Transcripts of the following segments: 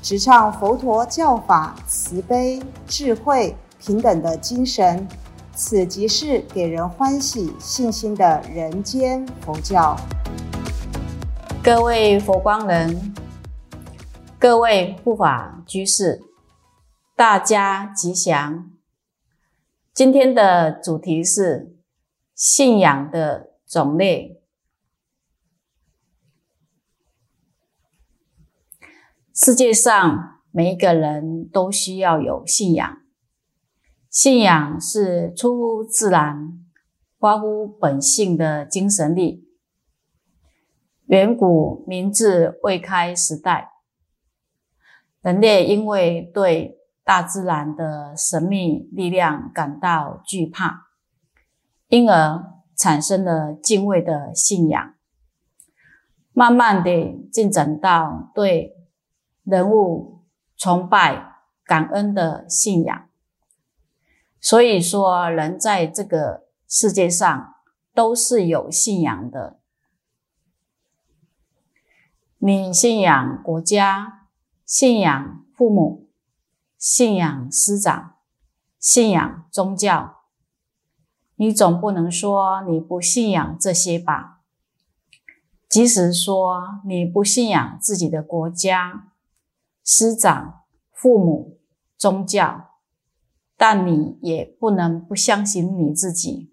直唱佛陀教法慈悲、智慧、平等的精神。此即是给人欢喜、信心的人间佛教。各位佛光人，各位护法居士，大家吉祥。今天的主题是信仰的种类。世界上每一个人都需要有信仰。信仰是出乎自然、发乎本性的精神力。远古明治未开时代，人类因为对大自然的神秘力量感到惧怕，因而产生了敬畏的信仰，慢慢的进展到对人物崇拜、感恩的信仰。所以说，人在这个世界上都是有信仰的。你信仰国家，信仰父母，信仰师长，信仰宗教，你总不能说你不信仰这些吧？即使说你不信仰自己的国家、师长、父母、宗教。但你也不能不相信你自己。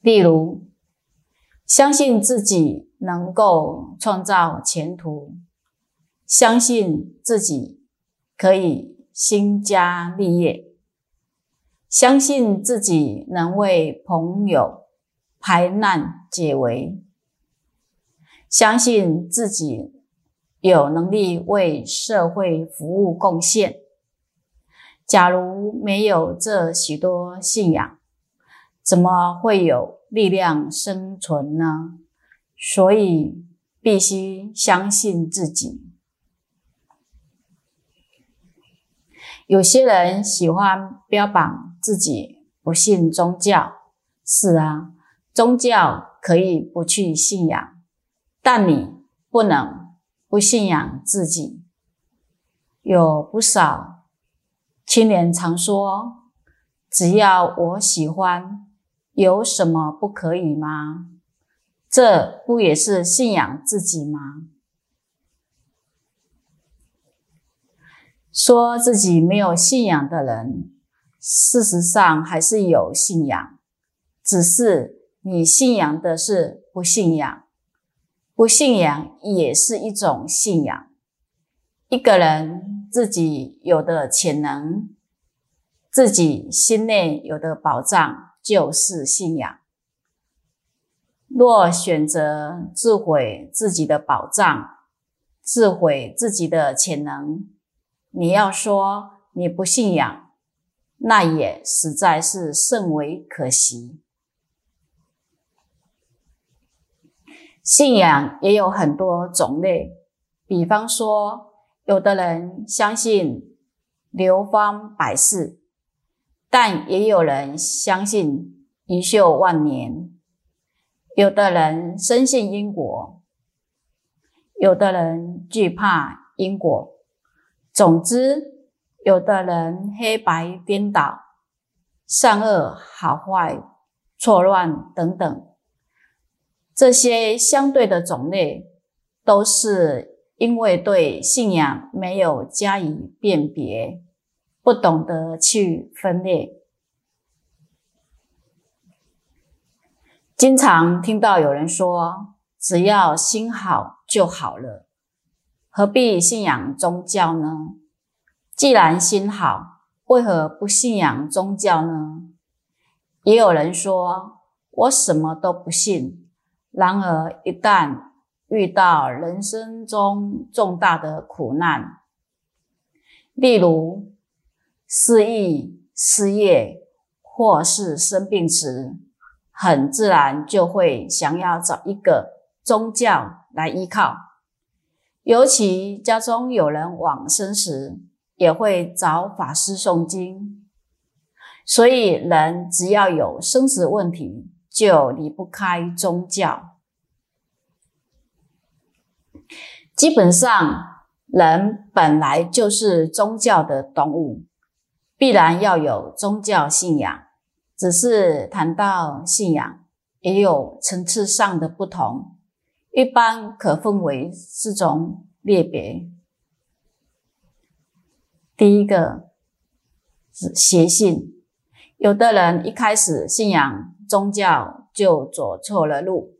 例如，相信自己能够创造前途，相信自己可以兴家立业，相信自己能为朋友排难解围，相信自己有能力为社会服务贡献。假如没有这许多信仰，怎么会有力量生存呢？所以必须相信自己。有些人喜欢标榜自己不信宗教，是啊，宗教可以不去信仰，但你不能不信仰自己。有不少。青年常说：“只要我喜欢，有什么不可以吗？”这不也是信仰自己吗？说自己没有信仰的人，事实上还是有信仰，只是你信仰的是不信仰，不信仰也是一种信仰。一个人。自己有的潜能，自己心内有的保障，就是信仰。若选择自毁自己的保障，自毁自己的潜能，你要说你不信仰，那也实在是甚为可惜。信仰也有很多种类，比方说。有的人相信流芳百世，但也有人相信遗秀万年。有的人深信因果，有的人惧怕因果。总之，有的人黑白颠倒、善恶好坏错乱等等，这些相对的种类都是。因为对信仰没有加以辨别，不懂得去分裂，经常听到有人说：“只要心好就好了，何必信仰宗教呢？既然心好，为何不信仰宗教呢？”也有人说：“我什么都不信。”然而一旦遇到人生中重大的苦难，例如失忆、失业或是生病时，很自然就会想要找一个宗教来依靠。尤其家中有人往生时，也会找法师诵经。所以，人只要有生死问题，就离不开宗教。基本上，人本来就是宗教的动物，必然要有宗教信仰。只是谈到信仰，也有层次上的不同。一般可分为四种类别。第一个是邪信。有的人一开始信仰宗教就走错了路，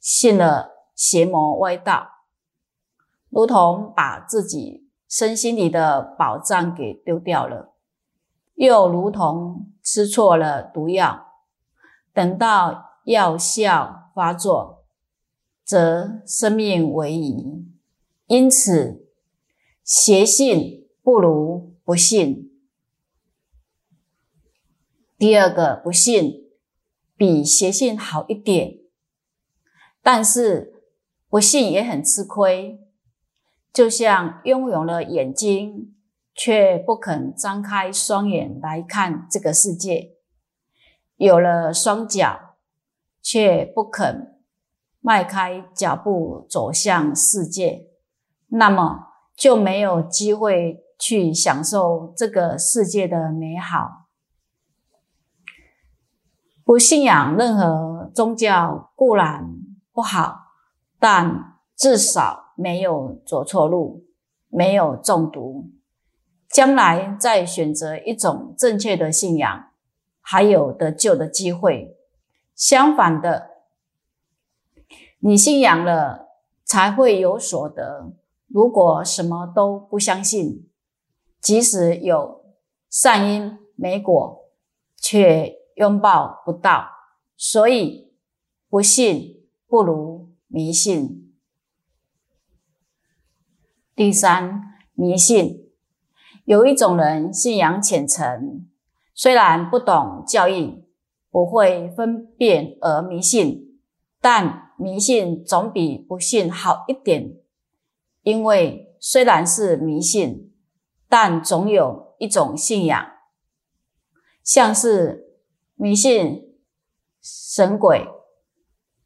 信了邪魔歪道，如同把自己身心里的宝藏给丢掉了，又如同吃错了毒药，等到药效发作，则生命为夷。因此，邪信不如不信。第二个不信比邪信好一点，但是不信也很吃亏，就像拥有了眼睛却不肯张开双眼来看这个世界，有了双脚却不肯迈开脚步走向世界，那么就没有机会去享受这个世界的美好。不信仰任何宗教固然不好，但至少没有走错路，没有中毒。将来再选择一种正确的信仰，还有得救的机会。相反的，你信仰了才会有所得。如果什么都不相信，即使有善因没果，却。拥抱不到，所以不信不如迷信。第三，迷信有一种人信仰虔诚，虽然不懂教义，不会分辨而迷信，但迷信总比不信好一点。因为虽然是迷信，但总有一种信仰，像是。迷信神鬼，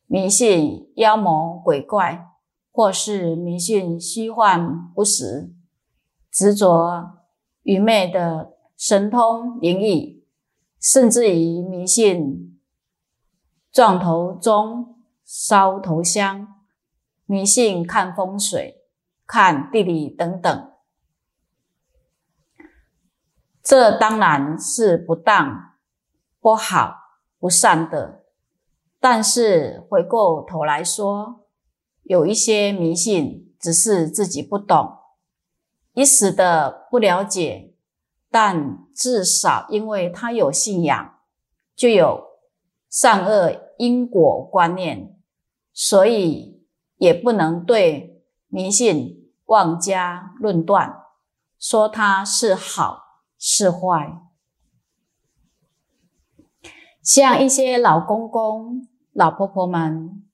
迷信妖魔鬼怪，或是迷信虚幻不实，执着愚昧的神通灵异，甚至于迷信撞头钟、烧头香，迷信看风水、看地理等等，这当然是不当。不好不善的，但是回过头来说，有一些迷信只是自己不懂，一时的不了解，但至少因为他有信仰，就有善恶因果观念，所以也不能对迷信妄加论断，说它是好是坏。像一些老公公、老婆婆们，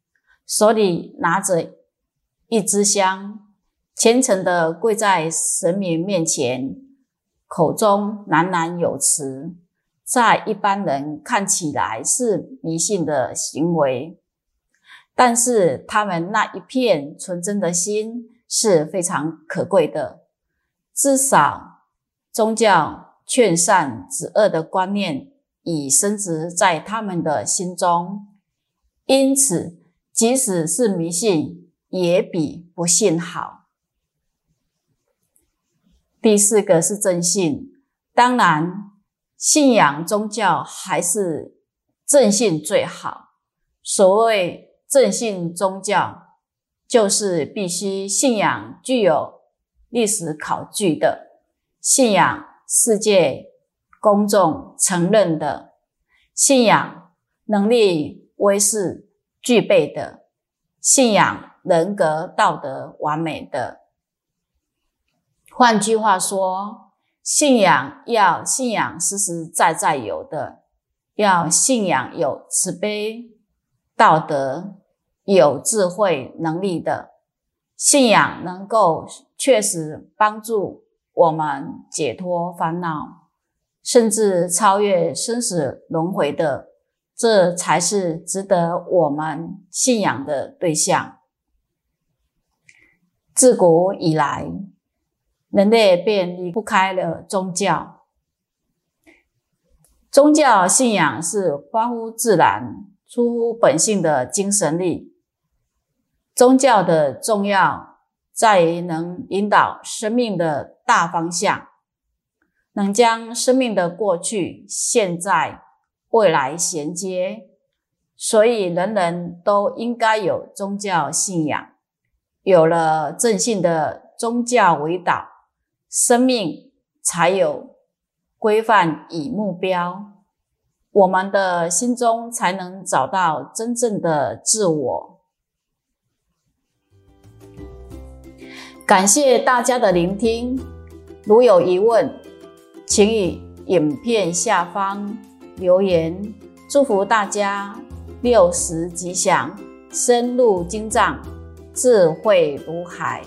手里拿着一支香，虔诚的跪在神明面前，口中喃喃有词，在一般人看起来是迷信的行为，但是他们那一片纯真的心是非常可贵的，至少宗教劝善止恶的观念。已深植在他们的心中，因此，即使是迷信，也比不信好。第四个是正信，当然，信仰宗教还是正信最好。所谓正信宗教，就是必须信仰具有历史考据的，信仰世界。公众承认的信仰能力、威势具备的信仰人格道德完美的。换句话说，信仰要信仰实实在在有的，要信仰有慈悲、道德、有智慧能力的信仰，能够确实帮助我们解脱烦恼，甚至超越生死轮回的，这才是值得我们信仰的对象。自古以来。人类便离不开了宗教。宗教信仰是关乎自然、出乎本性的精神力。宗教的重要在于能引导生命的大方向，能将生命的过去、现在、未来衔接。所以，人人都应该有宗教信仰。有了正信的宗教为导。生命才有规范与目标，我们的心中才能找到真正的自我。感谢大家的聆听，如有疑问，请于影片下方留言。祝福大家六时吉祥，深入经藏，智慧如海。